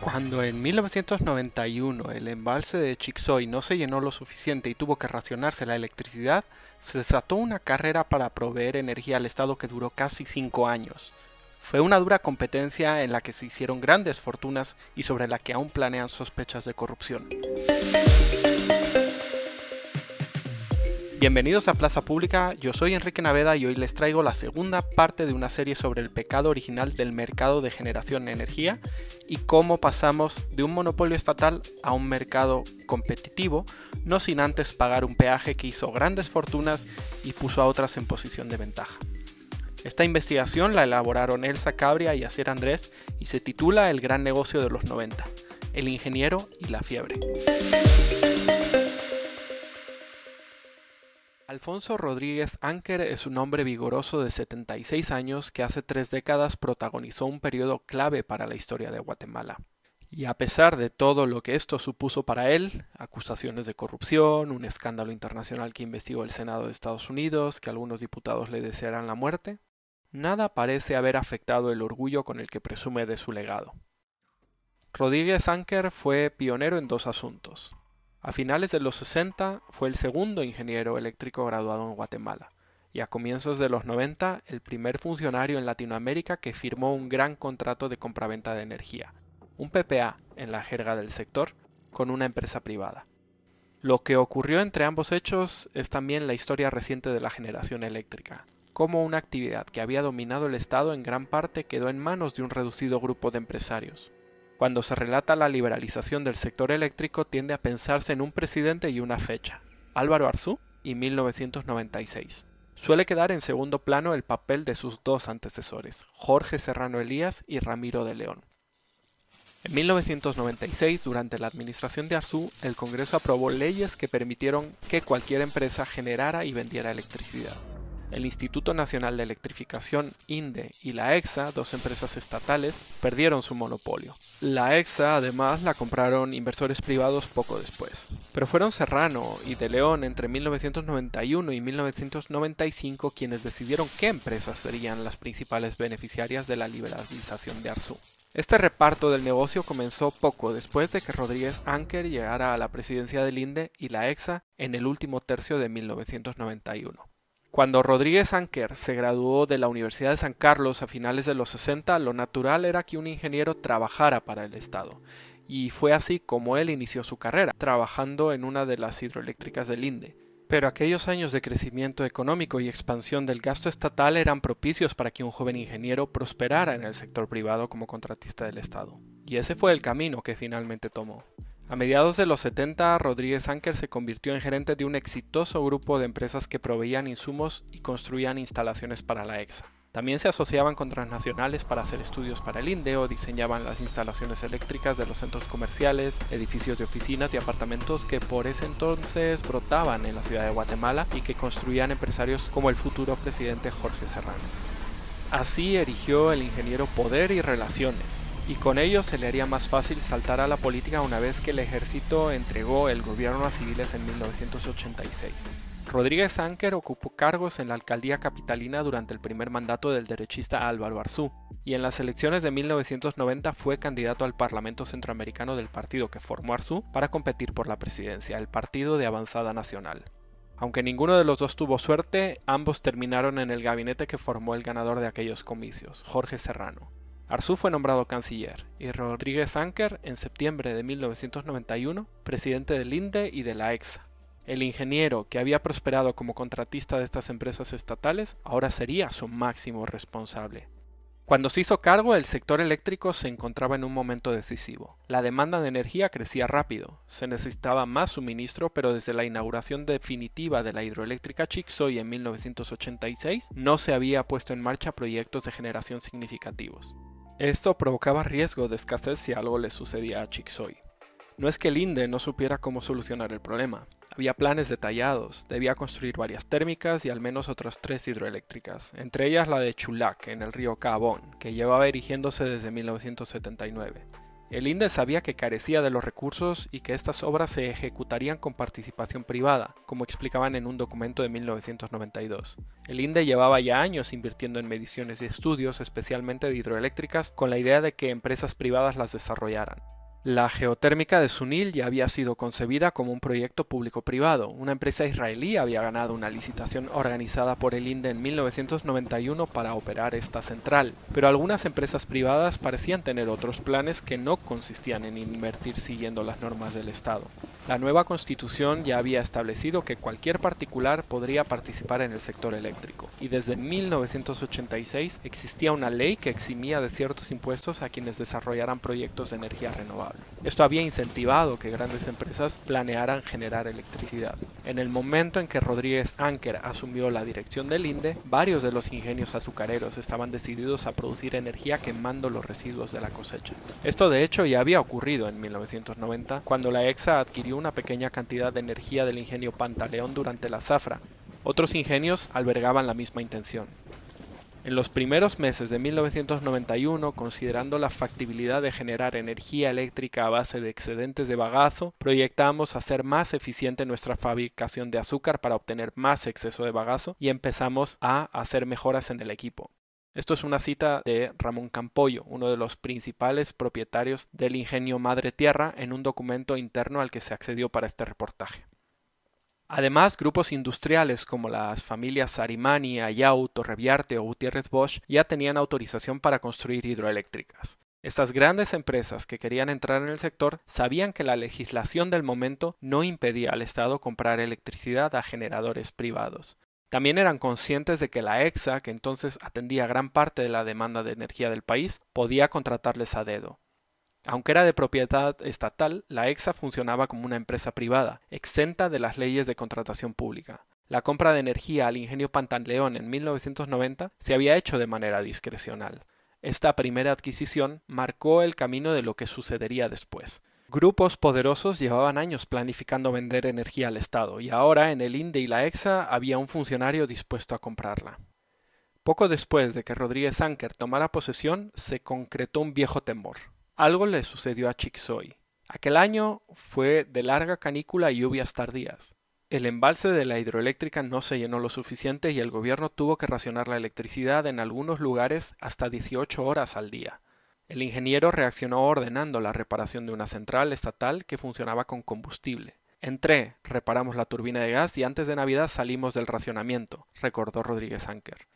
Cuando en 1991 el embalse de Chixoy no se llenó lo suficiente y tuvo que racionarse la electricidad, se desató una carrera para proveer energía al Estado que duró casi cinco años. Fue una dura competencia en la que se hicieron grandes fortunas y sobre la que aún planean sospechas de corrupción. Bienvenidos a Plaza Pública, yo soy Enrique Naveda y hoy les traigo la segunda parte de una serie sobre el pecado original del mercado de generación de energía y cómo pasamos de un monopolio estatal a un mercado competitivo, no sin antes pagar un peaje que hizo grandes fortunas y puso a otras en posición de ventaja. Esta investigación la elaboraron Elsa Cabria y Asier Andrés y se titula El gran negocio de los 90, el ingeniero y la fiebre. Alfonso Rodríguez Anker es un hombre vigoroso de 76 años que hace tres décadas protagonizó un periodo clave para la historia de Guatemala. Y a pesar de todo lo que esto supuso para él, acusaciones de corrupción, un escándalo internacional que investigó el Senado de Estados Unidos, que algunos diputados le desearan la muerte, nada parece haber afectado el orgullo con el que presume de su legado. Rodríguez Anker fue pionero en dos asuntos. A finales de los 60 fue el segundo ingeniero eléctrico graduado en Guatemala y a comienzos de los 90 el primer funcionario en Latinoamérica que firmó un gran contrato de compraventa de energía, un PPA en la jerga del sector, con una empresa privada. Lo que ocurrió entre ambos hechos es también la historia reciente de la generación eléctrica, como una actividad que había dominado el Estado en gran parte quedó en manos de un reducido grupo de empresarios. Cuando se relata la liberalización del sector eléctrico tiende a pensarse en un presidente y una fecha, Álvaro Arzú y 1996. Suele quedar en segundo plano el papel de sus dos antecesores, Jorge Serrano Elías y Ramiro de León. En 1996, durante la administración de Arzú, el Congreso aprobó leyes que permitieron que cualquier empresa generara y vendiera electricidad el Instituto Nacional de Electrificación, INDE, y la EXA, dos empresas estatales, perdieron su monopolio. La EXA además la compraron inversores privados poco después. Pero fueron Serrano y De León entre 1991 y 1995 quienes decidieron qué empresas serían las principales beneficiarias de la liberalización de Arzú. Este reparto del negocio comenzó poco después de que Rodríguez Anker llegara a la presidencia del INDE y la EXA en el último tercio de 1991. Cuando Rodríguez Anker se graduó de la Universidad de San Carlos a finales de los 60, lo natural era que un ingeniero trabajara para el Estado. Y fue así como él inició su carrera, trabajando en una de las hidroeléctricas del INDE. Pero aquellos años de crecimiento económico y expansión del gasto estatal eran propicios para que un joven ingeniero prosperara en el sector privado como contratista del Estado. Y ese fue el camino que finalmente tomó. A mediados de los 70, Rodríguez Anker se convirtió en gerente de un exitoso grupo de empresas que proveían insumos y construían instalaciones para la EXA. También se asociaban con transnacionales para hacer estudios para el INDE o diseñaban las instalaciones eléctricas de los centros comerciales, edificios de oficinas y apartamentos que por ese entonces brotaban en la ciudad de Guatemala y que construían empresarios como el futuro presidente Jorge Serrano. Así erigió el ingeniero Poder y Relaciones, y con ello se le haría más fácil saltar a la política una vez que el ejército entregó el gobierno a civiles en 1986. Rodríguez Anker ocupó cargos en la alcaldía capitalina durante el primer mandato del derechista Álvaro Arzú, y en las elecciones de 1990 fue candidato al Parlamento Centroamericano del partido que formó Arzú para competir por la presidencia, el Partido de Avanzada Nacional. Aunque ninguno de los dos tuvo suerte, ambos terminaron en el gabinete que formó el ganador de aquellos comicios, Jorge Serrano. Arzú fue nombrado canciller y Rodríguez Anker en septiembre de 1991 presidente del INDE y de la EXA. El ingeniero que había prosperado como contratista de estas empresas estatales ahora sería su máximo responsable. Cuando se hizo cargo, el sector eléctrico se encontraba en un momento decisivo. La demanda de energía crecía rápido, se necesitaba más suministro, pero desde la inauguración definitiva de la hidroeléctrica Chixoy en 1986 no se había puesto en marcha proyectos de generación significativos. Esto provocaba riesgo de escasez si algo le sucedía a Chixoy. No es que el INDE no supiera cómo solucionar el problema. Había planes detallados, debía construir varias térmicas y al menos otras tres hidroeléctricas, entre ellas la de Chulac, en el río Cabón, que llevaba erigiéndose desde 1979. El INDE sabía que carecía de los recursos y que estas obras se ejecutarían con participación privada, como explicaban en un documento de 1992. El INDE llevaba ya años invirtiendo en mediciones y estudios, especialmente de hidroeléctricas, con la idea de que empresas privadas las desarrollaran. La geotérmica de Sunil ya había sido concebida como un proyecto público-privado. Una empresa israelí había ganado una licitación organizada por el INDE en 1991 para operar esta central, pero algunas empresas privadas parecían tener otros planes que no consistían en invertir siguiendo las normas del Estado. La nueva constitución ya había establecido que cualquier particular podría participar en el sector eléctrico, y desde 1986 existía una ley que eximía de ciertos impuestos a quienes desarrollaran proyectos de energía renovable. Esto había incentivado que grandes empresas planearan generar electricidad. En el momento en que Rodríguez Anker asumió la dirección del INDE, varios de los ingenios azucareros estaban decididos a producir energía quemando los residuos de la cosecha. Esto de hecho ya había ocurrido en 1990, cuando la EXA adquirió una pequeña cantidad de energía del ingenio Pantaleón durante la zafra. Otros ingenios albergaban la misma intención. En los primeros meses de 1991, considerando la factibilidad de generar energía eléctrica a base de excedentes de bagazo, proyectamos hacer más eficiente nuestra fabricación de azúcar para obtener más exceso de bagazo y empezamos a hacer mejoras en el equipo. Esto es una cita de Ramón Campoyo, uno de los principales propietarios del ingenio Madre Tierra, en un documento interno al que se accedió para este reportaje. Además, grupos industriales como las familias Sarimani, Ayau, Torreviarte o Gutiérrez Bosch ya tenían autorización para construir hidroeléctricas. Estas grandes empresas que querían entrar en el sector sabían que la legislación del momento no impedía al Estado comprar electricidad a generadores privados. También eran conscientes de que la EXA, que entonces atendía gran parte de la demanda de energía del país, podía contratarles a dedo. Aunque era de propiedad estatal, la EXA funcionaba como una empresa privada, exenta de las leyes de contratación pública. La compra de energía al ingenio Pantaleón en 1990 se había hecho de manera discrecional. Esta primera adquisición marcó el camino de lo que sucedería después. Grupos poderosos llevaban años planificando vender energía al Estado y ahora en el INDE y la EXA había un funcionario dispuesto a comprarla. Poco después de que Rodríguez Anker tomara posesión, se concretó un viejo temor. Algo le sucedió a Chixoy. Aquel año fue de larga canícula y lluvias tardías. El embalse de la hidroeléctrica no se llenó lo suficiente y el gobierno tuvo que racionar la electricidad en algunos lugares hasta 18 horas al día. El ingeniero reaccionó ordenando la reparación de una central estatal que funcionaba con combustible. Entré, reparamos la turbina de gas y antes de Navidad salimos del racionamiento, recordó Rodríguez Anker.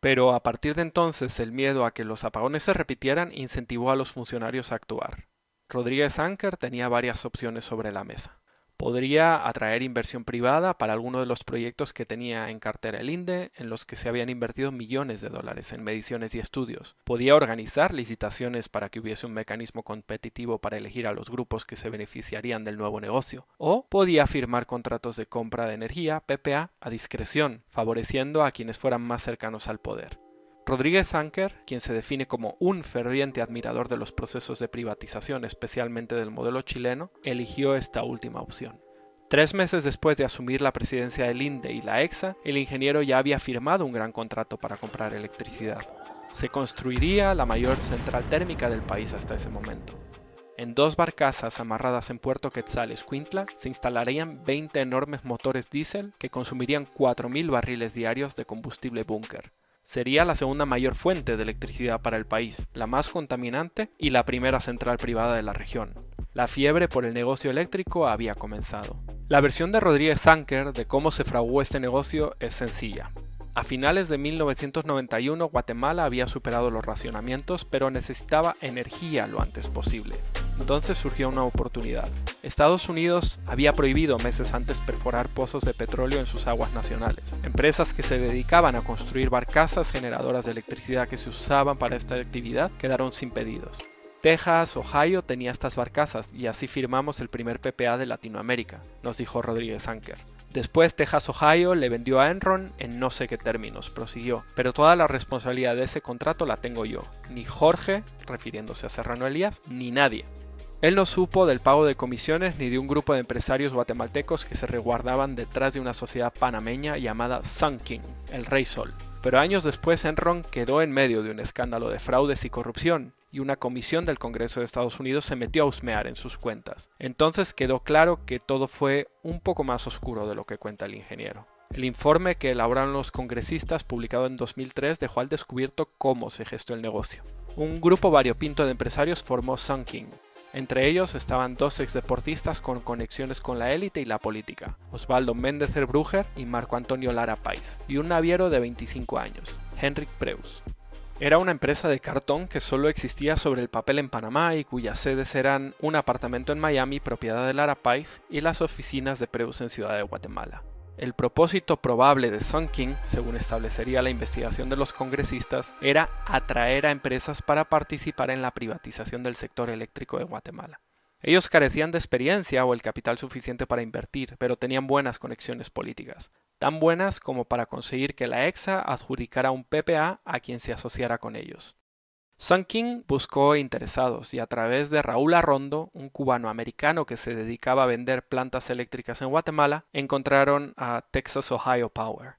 Pero a partir de entonces el miedo a que los apagones se repitieran incentivó a los funcionarios a actuar. Rodríguez Anker tenía varias opciones sobre la mesa podría atraer inversión privada para algunos de los proyectos que tenía en cartera el INDE, en los que se habían invertido millones de dólares en mediciones y estudios. Podía organizar licitaciones para que hubiese un mecanismo competitivo para elegir a los grupos que se beneficiarían del nuevo negocio. O podía firmar contratos de compra de energía, PPA, a discreción, favoreciendo a quienes fueran más cercanos al poder. Rodríguez Anker, quien se define como un ferviente admirador de los procesos de privatización, especialmente del modelo chileno, eligió esta última opción. Tres meses después de asumir la presidencia del INDE y la EXA, el ingeniero ya había firmado un gran contrato para comprar electricidad. Se construiría la mayor central térmica del país hasta ese momento. En dos barcazas amarradas en Puerto Quetzal, Escuintla, se instalarían 20 enormes motores diésel que consumirían 4.000 barriles diarios de combustible búnker sería la segunda mayor fuente de electricidad para el país, la más contaminante y la primera central privada de la región. La fiebre por el negocio eléctrico había comenzado. La versión de Rodríguez Anker de cómo se fraguó este negocio es sencilla. A finales de 1991 Guatemala había superado los racionamientos pero necesitaba energía lo antes posible. Entonces surgió una oportunidad. Estados Unidos había prohibido meses antes perforar pozos de petróleo en sus aguas nacionales. Empresas que se dedicaban a construir barcazas generadoras de electricidad que se usaban para esta actividad quedaron sin pedidos. Texas, Ohio tenía estas barcazas y así firmamos el primer PPA de Latinoamérica, nos dijo Rodríguez Anker. Después Texas Ohio le vendió a Enron en no sé qué términos, prosiguió, pero toda la responsabilidad de ese contrato la tengo yo, ni Jorge, refiriéndose a Serrano Elías, ni nadie. Él no supo del pago de comisiones ni de un grupo de empresarios guatemaltecos que se resguardaban detrás de una sociedad panameña llamada Sun el Rey Sol. Pero años después Enron quedó en medio de un escándalo de fraudes y corrupción, y una comisión del Congreso de Estados Unidos se metió a husmear en sus cuentas. Entonces quedó claro que todo fue un poco más oscuro de lo que cuenta el ingeniero. El informe que elaboraron los congresistas, publicado en 2003, dejó al descubierto cómo se gestó el negocio. Un grupo variopinto de empresarios formó Sun King. Entre ellos estaban dos exdeportistas con conexiones con la élite y la política, Osvaldo Méndez Bruger y Marco Antonio Lara Pais, y un naviero de 25 años, Henrik Preus. Era una empresa de cartón que solo existía sobre el papel en Panamá y cuyas sedes eran un apartamento en Miami propiedad de Lara Pais y las oficinas de Preus en Ciudad de Guatemala. El propósito probable de Sun King, según establecería la investigación de los congresistas, era atraer a empresas para participar en la privatización del sector eléctrico de Guatemala. Ellos carecían de experiencia o el capital suficiente para invertir, pero tenían buenas conexiones políticas, tan buenas como para conseguir que la EXA adjudicara un PPA a quien se asociara con ellos. Sun King buscó interesados y a través de Raúl Arrondo, un cubano americano que se dedicaba a vender plantas eléctricas en Guatemala, encontraron a Texas Ohio Power.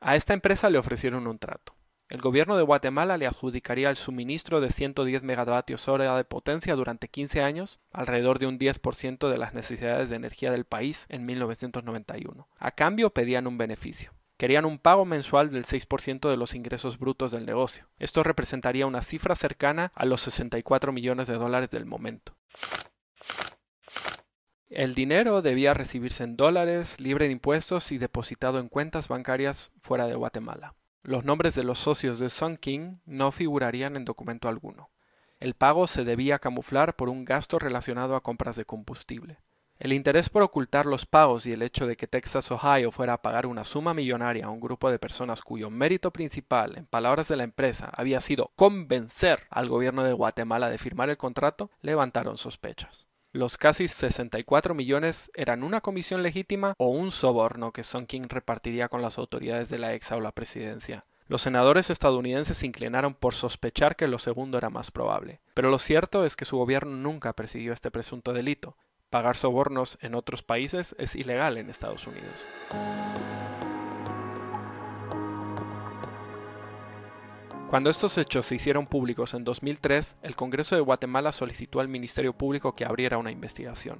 A esta empresa le ofrecieron un trato. El gobierno de Guatemala le adjudicaría el suministro de 110 megavatios hora de potencia durante 15 años, alrededor de un 10% de las necesidades de energía del país en 1991. A cambio pedían un beneficio querían un pago mensual del 6% de los ingresos brutos del negocio. Esto representaría una cifra cercana a los 64 millones de dólares del momento. El dinero debía recibirse en dólares, libre de impuestos y depositado en cuentas bancarias fuera de Guatemala. Los nombres de los socios de Sun King no figurarían en documento alguno. El pago se debía camuflar por un gasto relacionado a compras de combustible. El interés por ocultar los pagos y el hecho de que Texas Ohio fuera a pagar una suma millonaria a un grupo de personas cuyo mérito principal, en palabras de la empresa, había sido convencer al gobierno de Guatemala de firmar el contrato, levantaron sospechas. Los casi 64 millones eran una comisión legítima o un soborno que Son King repartiría con las autoridades de la exa o la presidencia. Los senadores estadounidenses se inclinaron por sospechar que lo segundo era más probable, pero lo cierto es que su gobierno nunca persiguió este presunto delito. Pagar sobornos en otros países es ilegal en Estados Unidos. Cuando estos hechos se hicieron públicos en 2003, el Congreso de Guatemala solicitó al Ministerio Público que abriera una investigación,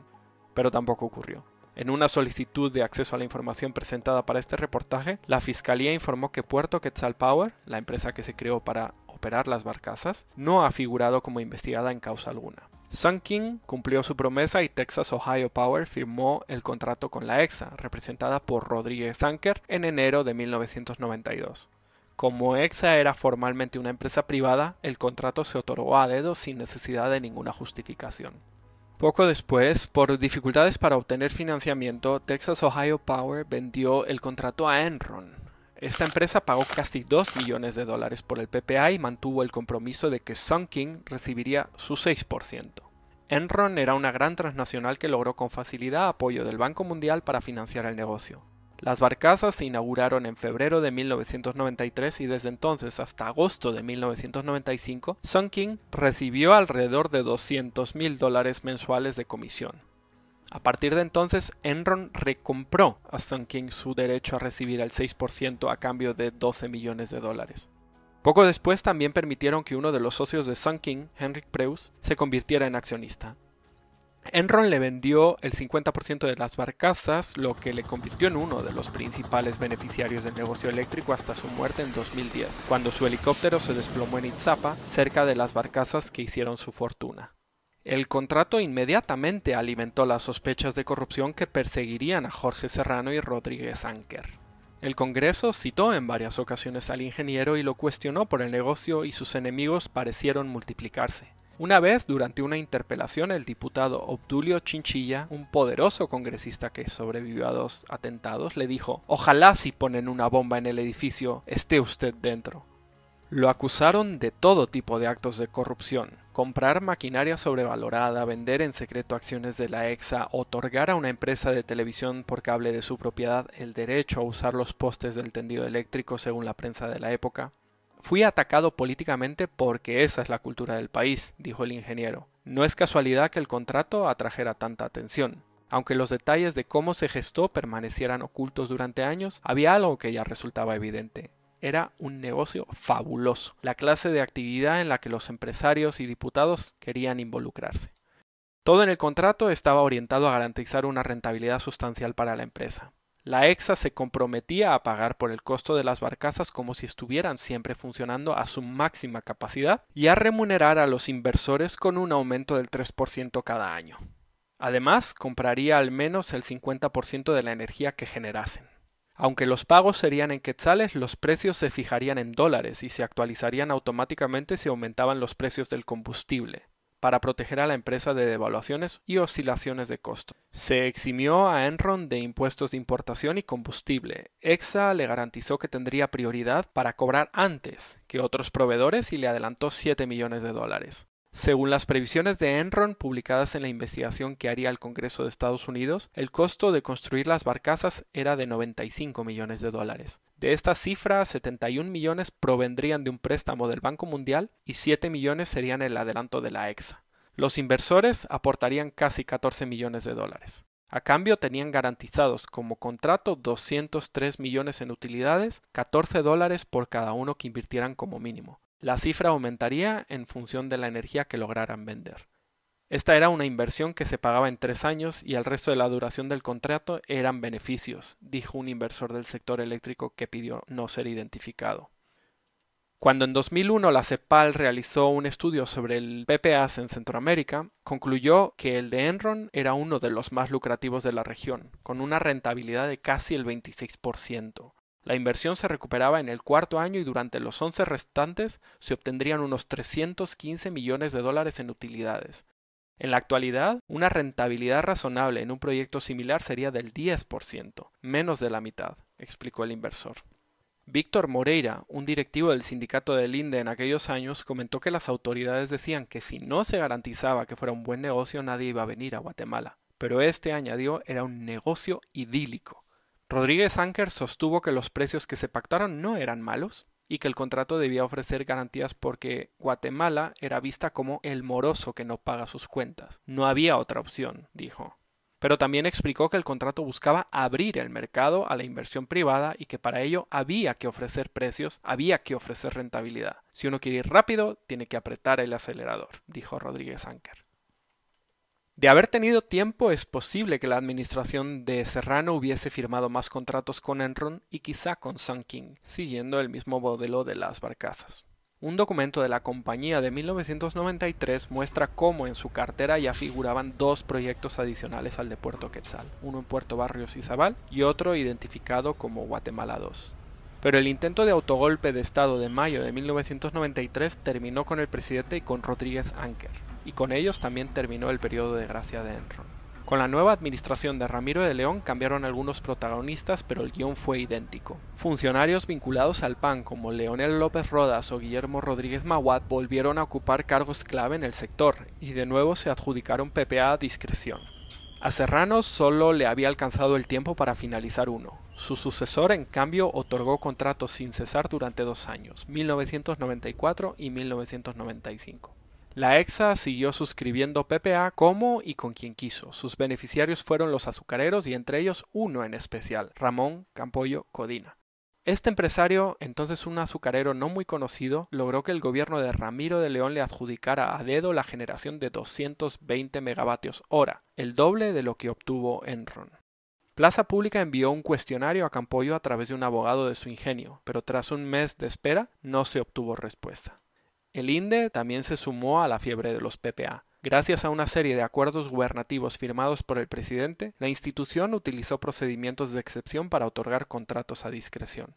pero tampoco ocurrió. En una solicitud de acceso a la información presentada para este reportaje, la Fiscalía informó que Puerto Quetzal Power, la empresa que se creó para operar las barcazas, no ha figurado como investigada en causa alguna. Sun King cumplió su promesa y Texas Ohio Power firmó el contrato con la EXA, representada por Rodríguez Anker, en enero de 1992. Como EXA era formalmente una empresa privada, el contrato se otorgó a dedo sin necesidad de ninguna justificación. Poco después, por dificultades para obtener financiamiento, Texas Ohio Power vendió el contrato a Enron. Esta empresa pagó casi 2 millones de dólares por el PPA y mantuvo el compromiso de que Sun King recibiría su 6%. Enron era una gran transnacional que logró con facilidad apoyo del Banco Mundial para financiar el negocio. Las barcazas se inauguraron en febrero de 1993 y desde entonces hasta agosto de 1995, Sun King recibió alrededor de 200 mil dólares mensuales de comisión. A partir de entonces, Enron recompró a Sun King su derecho a recibir el 6% a cambio de 12 millones de dólares. Poco después también permitieron que uno de los socios de Sun King, Henrik Preus, se convirtiera en accionista. Enron le vendió el 50% de las barcazas, lo que le convirtió en uno de los principales beneficiarios del negocio eléctrico hasta su muerte en 2010, cuando su helicóptero se desplomó en Itzapa, cerca de las barcazas que hicieron su fortuna. El contrato inmediatamente alimentó las sospechas de corrupción que perseguirían a Jorge Serrano y Rodríguez Anker. El Congreso citó en varias ocasiones al ingeniero y lo cuestionó por el negocio y sus enemigos parecieron multiplicarse. Una vez, durante una interpelación, el diputado Obdulio Chinchilla, un poderoso congresista que sobrevivió a dos atentados, le dijo, Ojalá si ponen una bomba en el edificio, esté usted dentro. Lo acusaron de todo tipo de actos de corrupción. Comprar maquinaria sobrevalorada, vender en secreto acciones de la EXA, otorgar a una empresa de televisión por cable de su propiedad el derecho a usar los postes del tendido eléctrico según la prensa de la época. Fui atacado políticamente porque esa es la cultura del país, dijo el ingeniero. No es casualidad que el contrato atrajera tanta atención. Aunque los detalles de cómo se gestó permanecieran ocultos durante años, había algo que ya resultaba evidente. Era un negocio fabuloso, la clase de actividad en la que los empresarios y diputados querían involucrarse. Todo en el contrato estaba orientado a garantizar una rentabilidad sustancial para la empresa. La EXA se comprometía a pagar por el costo de las barcazas como si estuvieran siempre funcionando a su máxima capacidad y a remunerar a los inversores con un aumento del 3% cada año. Además, compraría al menos el 50% de la energía que generasen. Aunque los pagos serían en quetzales, los precios se fijarían en dólares y se actualizarían automáticamente si aumentaban los precios del combustible para proteger a la empresa de devaluaciones y oscilaciones de costo. Se eximió a Enron de impuestos de importación y combustible. EXA le garantizó que tendría prioridad para cobrar antes que otros proveedores y le adelantó 7 millones de dólares. Según las previsiones de Enron publicadas en la investigación que haría el Congreso de Estados Unidos, el costo de construir las barcazas era de 95 millones de dólares. De esta cifra, 71 millones provendrían de un préstamo del Banco Mundial y 7 millones serían el adelanto de la EXA. Los inversores aportarían casi 14 millones de dólares. A cambio tenían garantizados como contrato 203 millones en utilidades, 14 dólares por cada uno que invirtieran como mínimo. La cifra aumentaría en función de la energía que lograran vender. Esta era una inversión que se pagaba en tres años y el resto de la duración del contrato eran beneficios, dijo un inversor del sector eléctrico que pidió no ser identificado. Cuando en 2001 la CEPAL realizó un estudio sobre el PPAs en Centroamérica, concluyó que el de Enron era uno de los más lucrativos de la región, con una rentabilidad de casi el 26%. La inversión se recuperaba en el cuarto año y durante los 11 restantes se obtendrían unos 315 millones de dólares en utilidades. En la actualidad, una rentabilidad razonable en un proyecto similar sería del 10%, menos de la mitad, explicó el inversor. Víctor Moreira, un directivo del sindicato del INDE en aquellos años, comentó que las autoridades decían que si no se garantizaba que fuera un buen negocio nadie iba a venir a Guatemala. Pero este, añadió, era un negocio idílico. Rodríguez Anker sostuvo que los precios que se pactaron no eran malos y que el contrato debía ofrecer garantías porque Guatemala era vista como el moroso que no paga sus cuentas. No había otra opción, dijo. Pero también explicó que el contrato buscaba abrir el mercado a la inversión privada y que para ello había que ofrecer precios, había que ofrecer rentabilidad. Si uno quiere ir rápido, tiene que apretar el acelerador, dijo Rodríguez Anker. De haber tenido tiempo, es posible que la administración de Serrano hubiese firmado más contratos con Enron y quizá con Sun King, siguiendo el mismo modelo de las barcazas. Un documento de la compañía de 1993 muestra cómo en su cartera ya figuraban dos proyectos adicionales al de Puerto Quetzal, uno en Puerto Barrios y Zabal y otro identificado como Guatemala 2. Pero el intento de autogolpe de Estado de mayo de 1993 terminó con el presidente y con Rodríguez Anker y con ellos también terminó el periodo de gracia de Enron. Con la nueva administración de Ramiro de León cambiaron algunos protagonistas, pero el guion fue idéntico. Funcionarios vinculados al PAN como Leonel López Rodas o Guillermo Rodríguez Maguat volvieron a ocupar cargos clave en el sector y de nuevo se adjudicaron PPA a discreción. A Serrano solo le había alcanzado el tiempo para finalizar uno. Su sucesor, en cambio, otorgó contratos sin cesar durante dos años, 1994 y 1995. La EXA siguió suscribiendo PPA como y con quien quiso. Sus beneficiarios fueron los azucareros y entre ellos uno en especial, Ramón Campollo Codina. Este empresario, entonces un azucarero no muy conocido, logró que el gobierno de Ramiro de León le adjudicara a dedo la generación de 220 megavatios hora, el doble de lo que obtuvo Enron. Plaza Pública envió un cuestionario a Campollo a través de un abogado de su ingenio, pero tras un mes de espera no se obtuvo respuesta. El INDE también se sumó a la fiebre de los PPA. Gracias a una serie de acuerdos gubernativos firmados por el presidente, la institución utilizó procedimientos de excepción para otorgar contratos a discreción.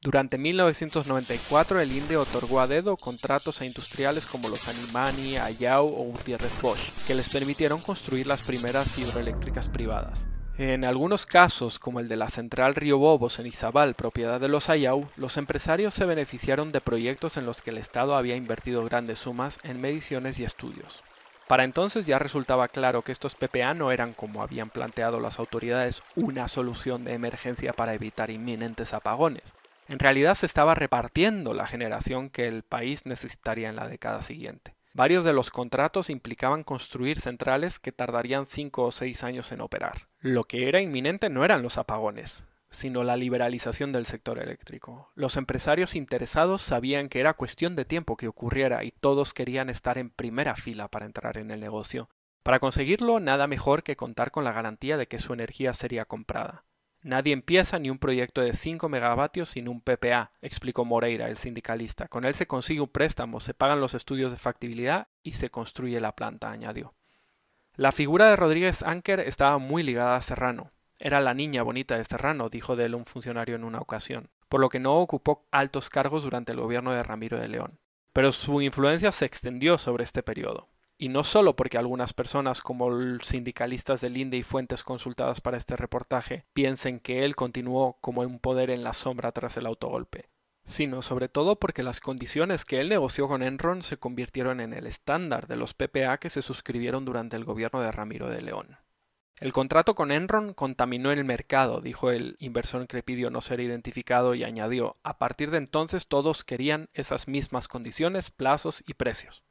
Durante 1994 el INDE otorgó a dedo contratos a industriales como los Animani, Ayau o Gutiérrez Bosch, que les permitieron construir las primeras hidroeléctricas privadas. En algunos casos, como el de la central Río Bobos en Izabal, propiedad de los Ayau, los empresarios se beneficiaron de proyectos en los que el Estado había invertido grandes sumas en mediciones y estudios. Para entonces ya resultaba claro que estos PPA no eran, como habían planteado las autoridades, una solución de emergencia para evitar inminentes apagones. En realidad se estaba repartiendo la generación que el país necesitaría en la década siguiente. Varios de los contratos implicaban construir centrales que tardarían cinco o seis años en operar. Lo que era inminente no eran los apagones. sino la liberalización del sector eléctrico. Los empresarios interesados sabían que era cuestión de tiempo que ocurriera y todos querían estar en primera fila para entrar en el negocio. Para conseguirlo, nada mejor que contar con la garantía de que su energía sería comprada. Nadie empieza ni un proyecto de 5 megavatios sin un PPA, explicó Moreira, el sindicalista. Con él se consigue un préstamo, se pagan los estudios de factibilidad y se construye la planta, añadió. La figura de Rodríguez Anker estaba muy ligada a Serrano. Era la niña bonita de Serrano, dijo de él un funcionario en una ocasión, por lo que no ocupó altos cargos durante el gobierno de Ramiro de León. Pero su influencia se extendió sobre este periodo. Y no solo porque algunas personas, como sindicalistas del INDE y fuentes consultadas para este reportaje, piensen que él continuó como un poder en la sombra tras el autogolpe, sino sobre todo porque las condiciones que él negoció con Enron se convirtieron en el estándar de los PPA que se suscribieron durante el gobierno de Ramiro de León. El contrato con Enron contaminó el mercado, dijo el inversor que pidió no ser identificado y añadió, a partir de entonces todos querían esas mismas condiciones, plazos y precios.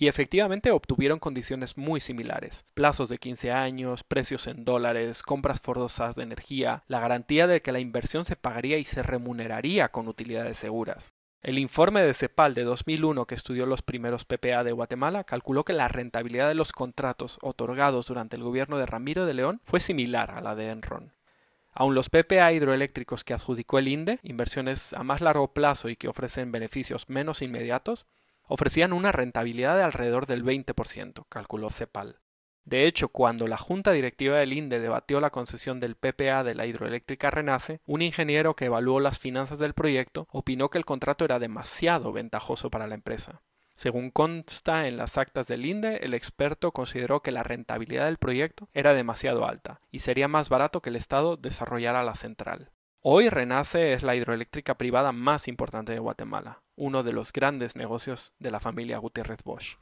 Y efectivamente obtuvieron condiciones muy similares. Plazos de 15 años, precios en dólares, compras forzosas de energía, la garantía de que la inversión se pagaría y se remuneraría con utilidades seguras. El informe de CEPAL de 2001 que estudió los primeros PPA de Guatemala calculó que la rentabilidad de los contratos otorgados durante el gobierno de Ramiro de León fue similar a la de Enron. Aun los PPA hidroeléctricos que adjudicó el INDE, inversiones a más largo plazo y que ofrecen beneficios menos inmediatos, ofrecían una rentabilidad de alrededor del 20%, calculó CEPAL. De hecho, cuando la junta directiva del INDE debatió la concesión del PPA de la hidroeléctrica Renace, un ingeniero que evaluó las finanzas del proyecto opinó que el contrato era demasiado ventajoso para la empresa. Según consta en las actas del INDE, el experto consideró que la rentabilidad del proyecto era demasiado alta y sería más barato que el Estado desarrollara la central. Hoy Renace es la hidroeléctrica privada más importante de Guatemala, uno de los grandes negocios de la familia Gutiérrez Bosch.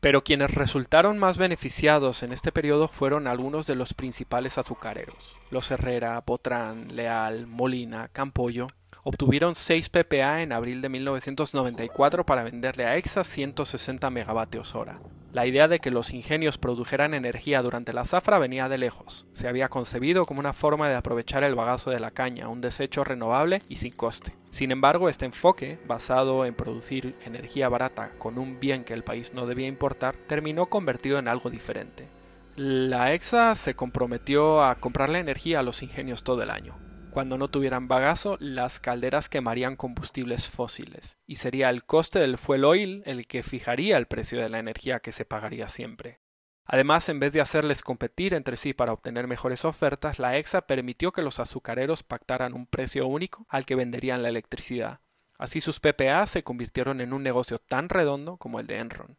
Pero quienes resultaron más beneficiados en este periodo fueron algunos de los principales azucareros, los Herrera, Botrán, Leal, Molina, Campoyo obtuvieron 6 PPA en abril de 1994 para venderle a EXA 160 megavatios hora. La idea de que los ingenios produjeran energía durante la zafra venía de lejos. Se había concebido como una forma de aprovechar el bagazo de la caña, un desecho renovable y sin coste. Sin embargo, este enfoque, basado en producir energía barata con un bien que el país no debía importar, terminó convertido en algo diferente. La EXA se comprometió a comprarle energía a los ingenios todo el año. Cuando no tuvieran bagazo, las calderas quemarían combustibles fósiles, y sería el coste del fuel oil el que fijaría el precio de la energía que se pagaría siempre. Además, en vez de hacerles competir entre sí para obtener mejores ofertas, la EXA permitió que los azucareros pactaran un precio único al que venderían la electricidad. Así sus PPA se convirtieron en un negocio tan redondo como el de Enron.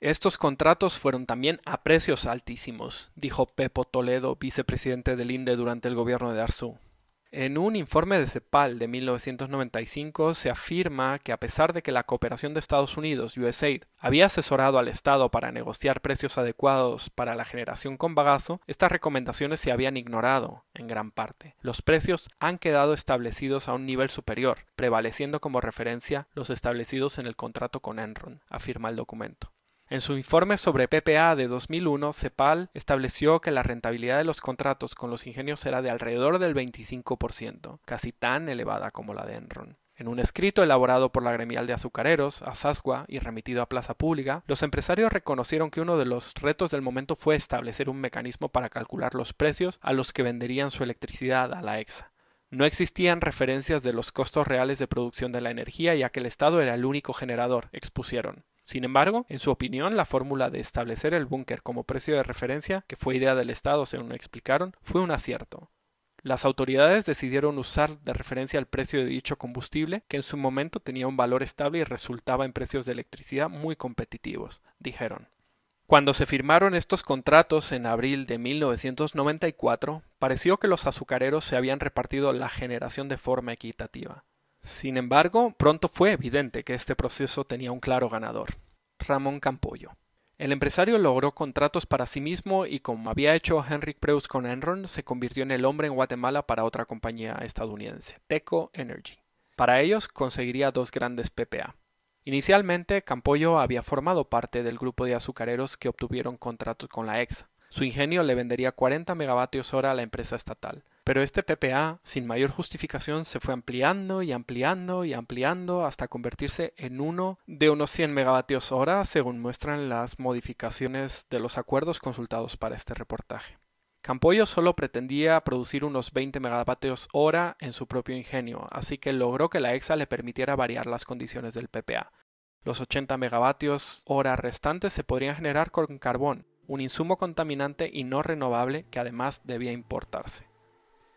Estos contratos fueron también a precios altísimos, dijo Pepo Toledo, vicepresidente del INDE durante el gobierno de Arzú. En un informe de CEPAL de 1995 se afirma que a pesar de que la cooperación de Estados Unidos, USAID, había asesorado al Estado para negociar precios adecuados para la generación con bagazo, estas recomendaciones se habían ignorado en gran parte. Los precios han quedado establecidos a un nivel superior, prevaleciendo como referencia los establecidos en el contrato con Enron, afirma el documento. En su informe sobre PPA de 2001, CEPAL estableció que la rentabilidad de los contratos con los ingenios era de alrededor del 25%, casi tan elevada como la de Enron. En un escrito elaborado por la gremial de azucareros, Asasgua, y remitido a Plaza Pública, los empresarios reconocieron que uno de los retos del momento fue establecer un mecanismo para calcular los precios a los que venderían su electricidad a la EXA. No existían referencias de los costos reales de producción de la energía ya que el Estado era el único generador, expusieron. Sin embargo, en su opinión, la fórmula de establecer el búnker como precio de referencia, que fue idea del Estado según explicaron, fue un acierto. Las autoridades decidieron usar de referencia el precio de dicho combustible, que en su momento tenía un valor estable y resultaba en precios de electricidad muy competitivos, dijeron. Cuando se firmaron estos contratos en abril de 1994, pareció que los azucareros se habían repartido la generación de forma equitativa. Sin embargo, pronto fue evidente que este proceso tenía un claro ganador, Ramón Campollo. El empresario logró contratos para sí mismo y como había hecho Henrik Preus con Enron, se convirtió en el hombre en Guatemala para otra compañía estadounidense, Teco Energy. Para ellos conseguiría dos grandes PPA. Inicialmente, Campollo había formado parte del grupo de azucareros que obtuvieron contratos con la EXA. Su ingenio le vendería 40 megavatios hora a la empresa estatal Pero este PPA, sin mayor justificación, se fue ampliando y ampliando y ampliando hasta convertirse en uno de unos 100 megavatios hora, según muestran las modificaciones de los acuerdos consultados para este reportaje. Campollo solo pretendía producir unos 20 megavatios hora en su propio ingenio, así que logró que la EXA le permitiera variar las condiciones del PPA. Los 80 megavatios hora restantes se podrían generar con carbón, un insumo contaminante y no renovable que además debía importarse.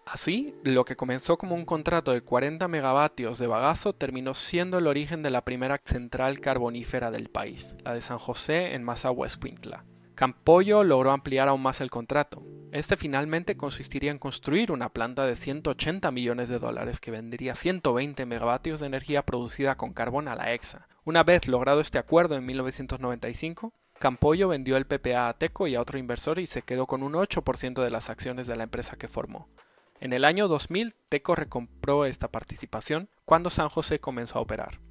Así, lo que comenzó como un contrato de 40 megavatios de bagazo terminó siendo el origen de la primera central carbonífera del país, la de San José en Massa Quintla. Campollo logró ampliar aún más el contrato. Este finalmente consistiría en construir una planta de 180 millones de dólares que vendería 120 megavatios de energía producida con carbón a la EXA. Una vez logrado este acuerdo en 1995, Campollo vendió el PPA a Teco y a otro inversor y se quedó con un 8% de las acciones de la empresa que formó. En el año 2000, Teco recompró esta participación cuando San José comenzó a operar.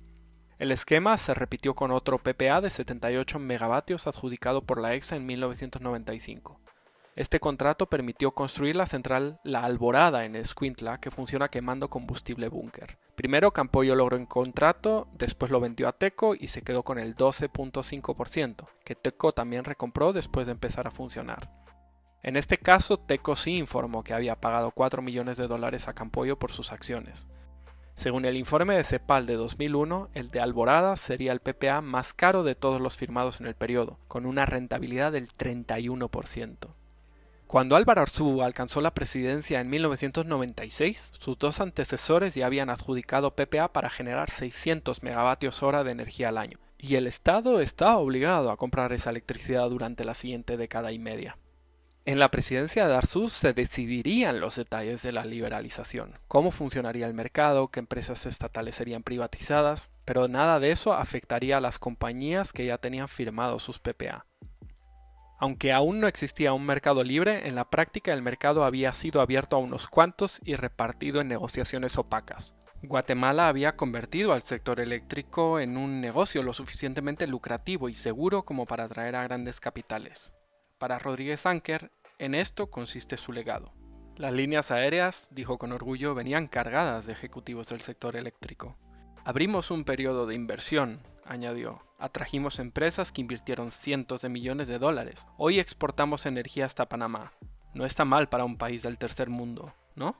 El esquema se repitió con otro PPA de 78 megavatios adjudicado por la EXA en 1995. Este contrato permitió construir la central La Alborada en Escuintla, que funciona quemando combustible búnker. Primero Campollo logró un contrato, después lo vendió a Teco y se quedó con el 12.5%, que Teco también recompró después de empezar a funcionar. En este caso, Teco sí informó que había pagado 4 millones de dólares a Campollo por sus acciones. Según el informe de CEPAL de 2001, el de Alborada sería el PPA más caro de todos los firmados en el periodo, con una rentabilidad del 31%. Cuando Álvaro Arzú alcanzó la presidencia en 1996, sus dos antecesores ya habían adjudicado PPA para generar 600 megavatios hora de energía al año, y el Estado estaba obligado a comprar esa electricidad durante la siguiente década y media. En la presidencia de Arzús se decidirían los detalles de la liberalización, cómo funcionaría el mercado, qué empresas estatales serían privatizadas, pero nada de eso afectaría a las compañías que ya tenían firmado sus PPA. Aunque aún no existía un mercado libre, en la práctica el mercado había sido abierto a unos cuantos y repartido en negociaciones opacas. Guatemala había convertido al sector eléctrico en un negocio lo suficientemente lucrativo y seguro como para atraer a grandes capitales. Para Rodríguez Anker, en esto consiste su legado. Las líneas aéreas, dijo con orgullo, venían cargadas de ejecutivos del sector eléctrico. Abrimos un periodo de inversión, añadió. Atrajimos empresas que invirtieron cientos de millones de dólares. Hoy exportamos energía hasta Panamá. No está mal para un país del tercer mundo, ¿no?